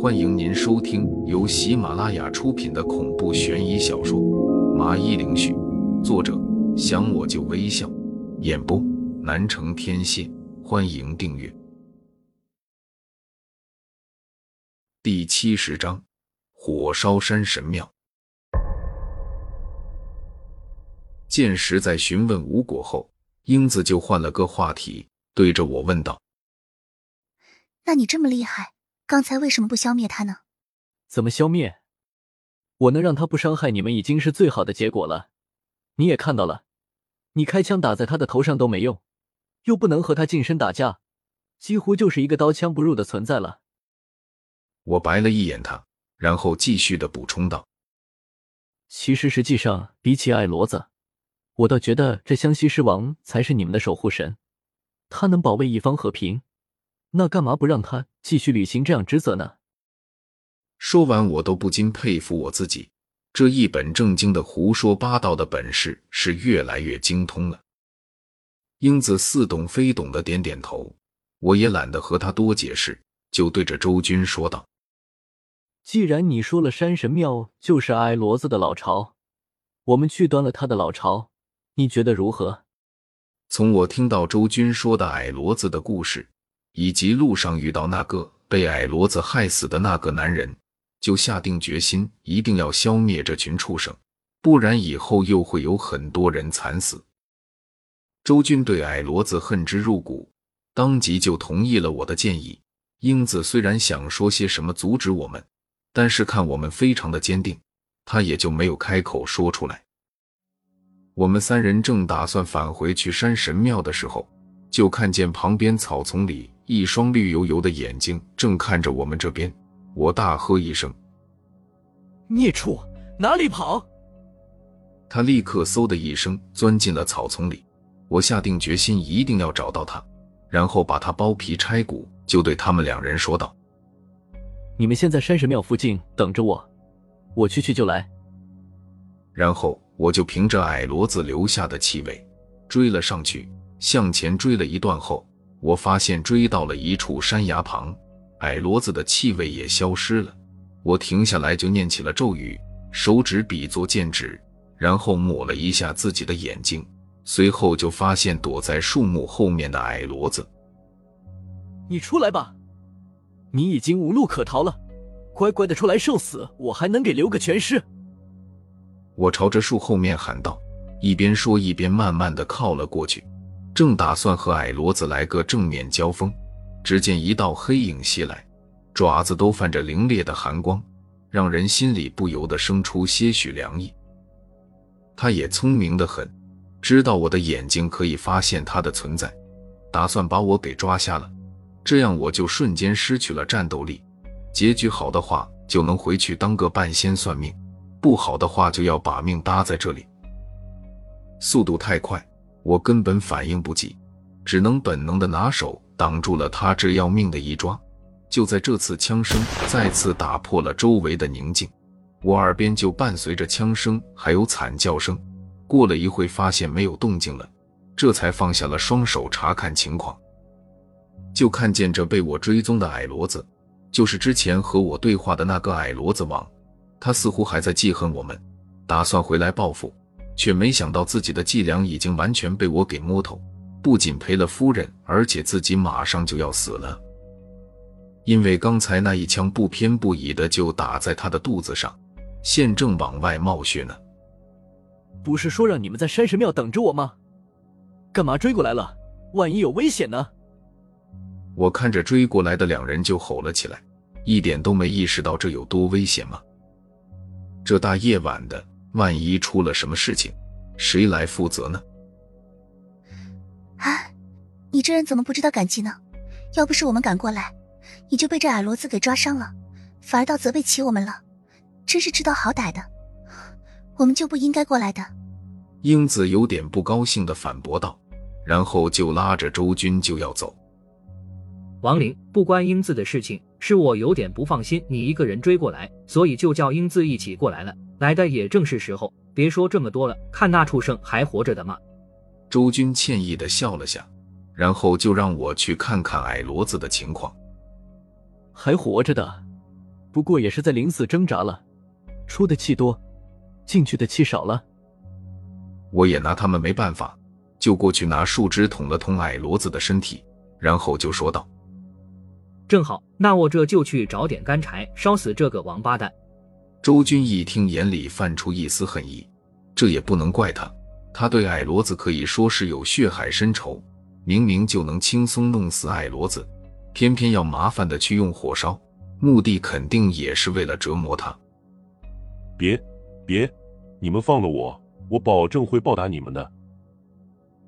欢迎您收听由喜马拉雅出品的恐怖悬疑小说《麻衣灵絮》，作者想我就微笑，演播南城天蝎。欢迎订阅。第七十章：火烧山神庙。见实在询问无果后，英子就换了个话题，对着我问道：“那你这么厉害，刚才为什么不消灭他呢？”“怎么消灭？我能让他不伤害你们，已经是最好的结果了。你也看到了，你开枪打在他的头上都没用，又不能和他近身打架，几乎就是一个刀枪不入的存在了。”我白了一眼他，然后继续的补充道：“其实，实际上，比起矮骡子。”我倒觉得这湘西狮王才是你们的守护神，他能保卫一方和平，那干嘛不让他继续履行这样职责呢？说完，我都不禁佩服我自己，这一本正经的胡说八道的本事是越来越精通了。英子似懂非懂的点点头，我也懒得和他多解释，就对着周军说道：“既然你说了山神庙就是矮骡子的老巢，我们去端了他的老巢。”你觉得如何？从我听到周军说的矮骡子的故事，以及路上遇到那个被矮骡子害死的那个男人，就下定决心一定要消灭这群畜生，不然以后又会有很多人惨死。周军对矮骡子恨之入骨，当即就同意了我的建议。英子虽然想说些什么阻止我们，但是看我们非常的坚定，他也就没有开口说出来。我们三人正打算返回去山神庙的时候，就看见旁边草丛里一双绿油油的眼睛正看着我们这边。我大喝一声：“孽畜，哪里跑！”他立刻嗖的一声钻进了草丛里。我下定决心一定要找到他，然后把他剥皮拆骨，就对他们两人说道：“你们先在山神庙附近等着我，我去去就来。”然后。我就凭着矮骡子留下的气味追了上去，向前追了一段后，我发现追到了一处山崖旁，矮骡子的气味也消失了。我停下来就念起了咒语，手指比作剑指，然后抹了一下自己的眼睛，随后就发现躲在树木后面的矮骡子。你出来吧，你已经无路可逃了，乖乖的出来受死，我还能给留个全尸。我朝着树后面喊道，一边说一边慢慢的靠了过去，正打算和矮骡子来个正面交锋，只见一道黑影袭来，爪子都泛着凌冽的寒光，让人心里不由得生出些许凉意。他也聪明的很，知道我的眼睛可以发现他的存在，打算把我给抓瞎了，这样我就瞬间失去了战斗力，结局好的话就能回去当个半仙算命。不好的话，就要把命搭在这里。速度太快，我根本反应不及，只能本能的拿手挡住了他这要命的一抓。就在这次枪声再次打破了周围的宁静，我耳边就伴随着枪声还有惨叫声。过了一会，发现没有动静了，这才放下了双手查看情况，就看见这被我追踪的矮骡子，就是之前和我对话的那个矮骡子王。他似乎还在记恨我们，打算回来报复，却没想到自己的伎俩已经完全被我给摸透，不仅赔了夫人，而且自己马上就要死了。因为刚才那一枪不偏不倚的就打在他的肚子上，现正往外冒血呢。不是说让你们在山神庙等着我吗？干嘛追过来了？万一有危险呢？我看着追过来的两人就吼了起来，一点都没意识到这有多危险吗？这大夜晚的，万一出了什么事情，谁来负责呢？啊，你这人怎么不知道感激呢？要不是我们赶过来，你就被这矮骡子给抓伤了，反而倒责备起我们了，真是知道好歹的。我们就不应该过来的。英子有点不高兴的反驳道，然后就拉着周军就要走。王玲，不关英子的事情。是我有点不放心你一个人追过来，所以就叫英子一起过来了。来的也正是时候，别说这么多了，看那畜生还活着的吗？周军歉意的笑了下，然后就让我去看看矮骡子的情况。还活着的，不过也是在临死挣扎了，出的气多，进去的气少了。我也拿他们没办法，就过去拿树枝捅了捅矮骡子的身体，然后就说道：“正好，那我这就去找点干柴，烧死这个王八蛋。”周军一听，眼里泛出一丝恨意。这也不能怪他，他对矮骡子可以说是有血海深仇。明明就能轻松弄死矮骡子，偏偏要麻烦的去用火烧，目的肯定也是为了折磨他。别别，你们放了我！我保证会报答你们的。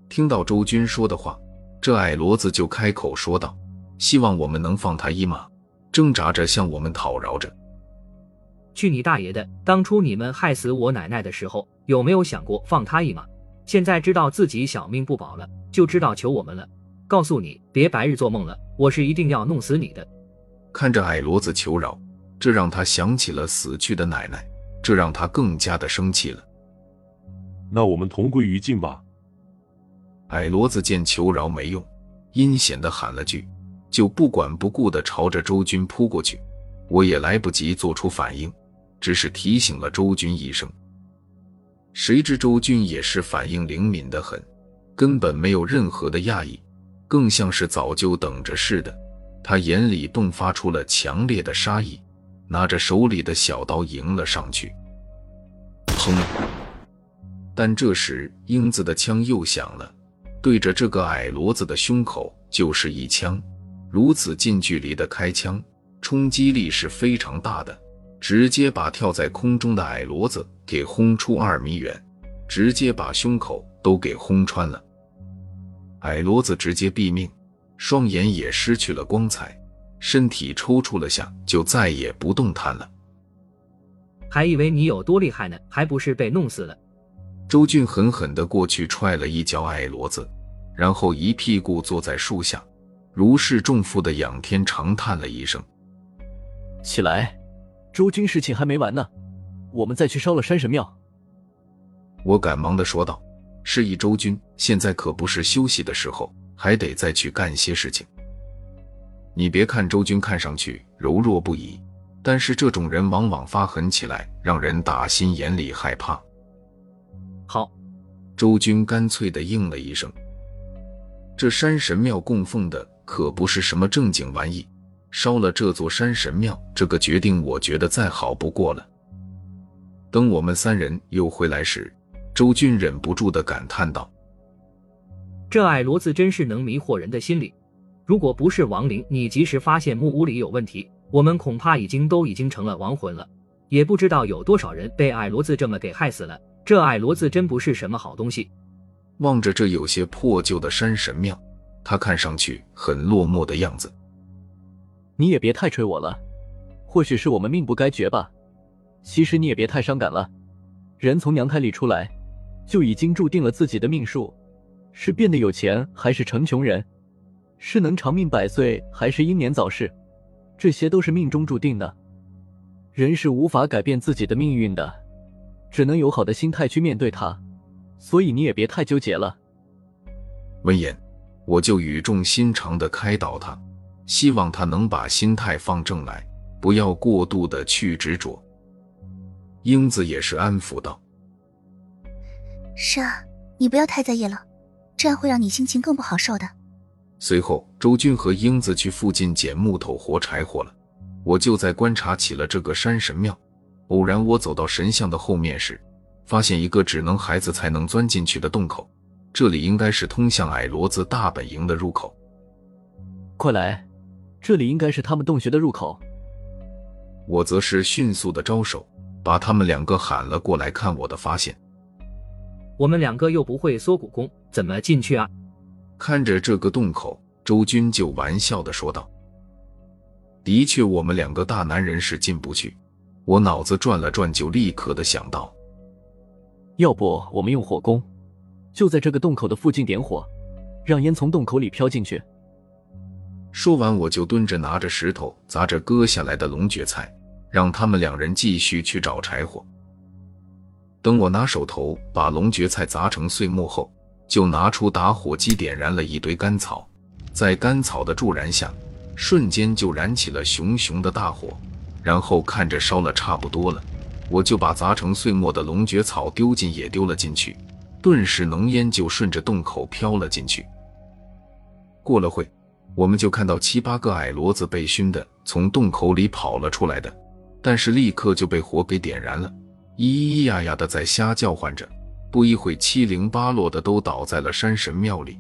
听到周军说的话，这矮骡子就开口说道：“希望我们能放他一马。”挣扎着向我们讨饶着。去你大爷的！当初你们害死我奶奶的时候，有没有想过放他一马？现在知道自己小命不保了，就知道求我们了。告诉你，别白日做梦了，我是一定要弄死你的。看着矮骡子求饶，这让他想起了死去的奶奶，这让他更加的生气了。那我们同归于尽吧。矮骡子见求饶没用，阴险的喊了句，就不管不顾的朝着周军扑过去。我也来不及做出反应，只是提醒了周军一声。谁知周军也是反应灵敏的很，根本没有任何的讶异，更像是早就等着似的。他眼里迸发出了强烈的杀意，拿着手里的小刀迎了上去。砰！但这时，英子的枪又响了，对着这个矮骡子的胸口就是一枪。如此近距离的开枪，冲击力是非常大的，直接把跳在空中的矮骡子给轰出二米远，直接把胸口都给轰穿了。矮骡子直接毙命，双眼也失去了光彩，身体抽搐了下，就再也不动弹了。还以为你有多厉害呢，还不是被弄死了。周俊狠狠地过去踹了一脚矮骡子，然后一屁股坐在树下，如释重负的仰天长叹了一声：“起来，周军，事情还没完呢，我们再去烧了山神庙。”我赶忙的说道：“示意周军，现在可不是休息的时候，还得再去干些事情。你别看周军看上去柔弱不已，但是这种人往往发狠起来，让人打心眼里害怕。”好，周军干脆的应了一声。这山神庙供奉的可不是什么正经玩意，烧了这座山神庙，这个决定我觉得再好不过了。等我们三人又回来时，周军忍不住的感叹道：“这矮骡子真是能迷惑人的心理。如果不是亡灵，你及时发现木屋里有问题，我们恐怕已经都已经成了亡魂了。也不知道有多少人被矮骡子这么给害死了。”这矮骡子真不是什么好东西。望着这有些破旧的山神庙，他看上去很落寞的样子。你也别太吹我了，或许是我们命不该绝吧。其实你也别太伤感了。人从娘胎里出来，就已经注定了自己的命数，是变得有钱还是成穷人，是能长命百岁还是英年早逝，这些都是命中注定的。人是无法改变自己的命运的。只能有好的心态去面对它，所以你也别太纠结了。闻言，我就语重心长的开导他，希望他能把心态放正来，不要过度的去执着。英子也是安抚道：“是啊，你不要太在意了，这样会让你心情更不好受的。”随后，周军和英子去附近捡木头、活柴火了，我就在观察起了这个山神庙。偶然，我走到神像的后面时，发现一个只能孩子才能钻进去的洞口。这里应该是通向矮骡子大本营的入口。快来，这里应该是他们洞穴的入口。我则是迅速的招手，把他们两个喊了过来。看我的发现，我们两个又不会缩骨功，怎么进去啊？看着这个洞口，周军就玩笑的说道：“的确，我们两个大男人是进不去。”我脑子转了转，就立刻的想到，要不我们用火攻，就在这个洞口的附近点火，让烟从洞口里飘进去。说完，我就蹲着拿着石头砸着割下来的龙蕨菜，让他们两人继续去找柴火。等我拿手头把龙蕨菜砸成碎末后，就拿出打火机点燃了一堆干草，在干草的助燃下，瞬间就燃起了熊熊的大火，然后看着烧了差不多了，我就把砸成碎末的龙蕨草丢进也丢了进去，顿时浓烟就顺着洞口飘了进去。过了会，我们就看到七八个矮骡子被熏的从洞口里跑了出来的，但是立刻就被火给点燃了，咿咿呀呀的在瞎叫唤着，不一会七零八落的都倒在了山神庙里。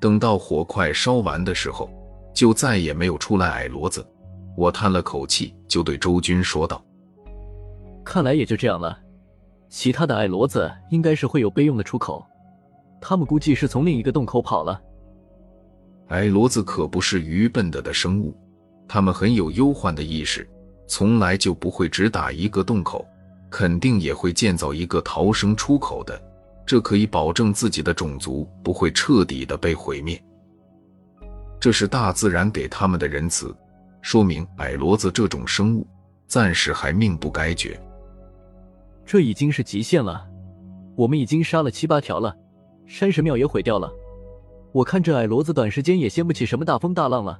等到火快烧完的时候，就再也没有出来矮骡子。我叹了口气，就对周军说道：“看来也就这样了。其他的矮骡子应该是会有备用的出口，他们估计是从另一个洞口跑了。”矮骡子可不是愚笨的的生物，他们很有忧患的意识，从来就不会只打一个洞口，肯定也会建造一个逃生出口的。这可以保证自己的种族不会彻底的被毁灭。这是大自然给他们的仁慈，说明矮骡子这种生物暂时还命不该绝。这已经是极限了，我们已经杀了七八条了，山神庙也毁掉了。我看这矮骡子短时间也掀不起什么大风大浪了，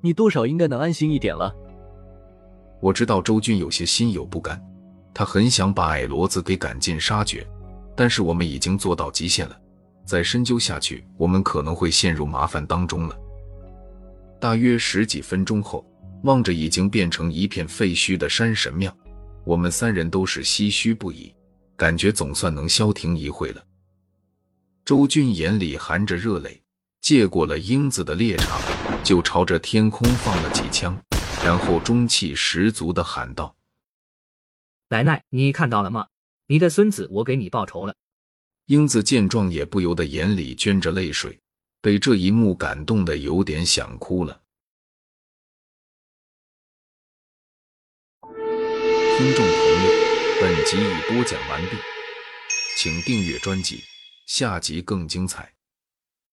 你多少应该能安心一点了。我知道周军有些心有不甘，他很想把矮骡子给赶尽杀绝。但是我们已经做到极限了，再深究下去，我们可能会陷入麻烦当中了。大约十几分钟后，望着已经变成一片废墟的山神庙，我们三人都是唏嘘不已，感觉总算能消停一会了。周俊眼里含着热泪，接过了英子的猎场，就朝着天空放了几枪，然后中气十足的喊道：“奶奶，你看到了吗？”你的孙子，我给你报仇了。英子见状，也不由得眼里捐着泪水，被这一幕感动的有点想哭了。听众朋友，本集已播讲完毕，请订阅专辑，下集更精彩。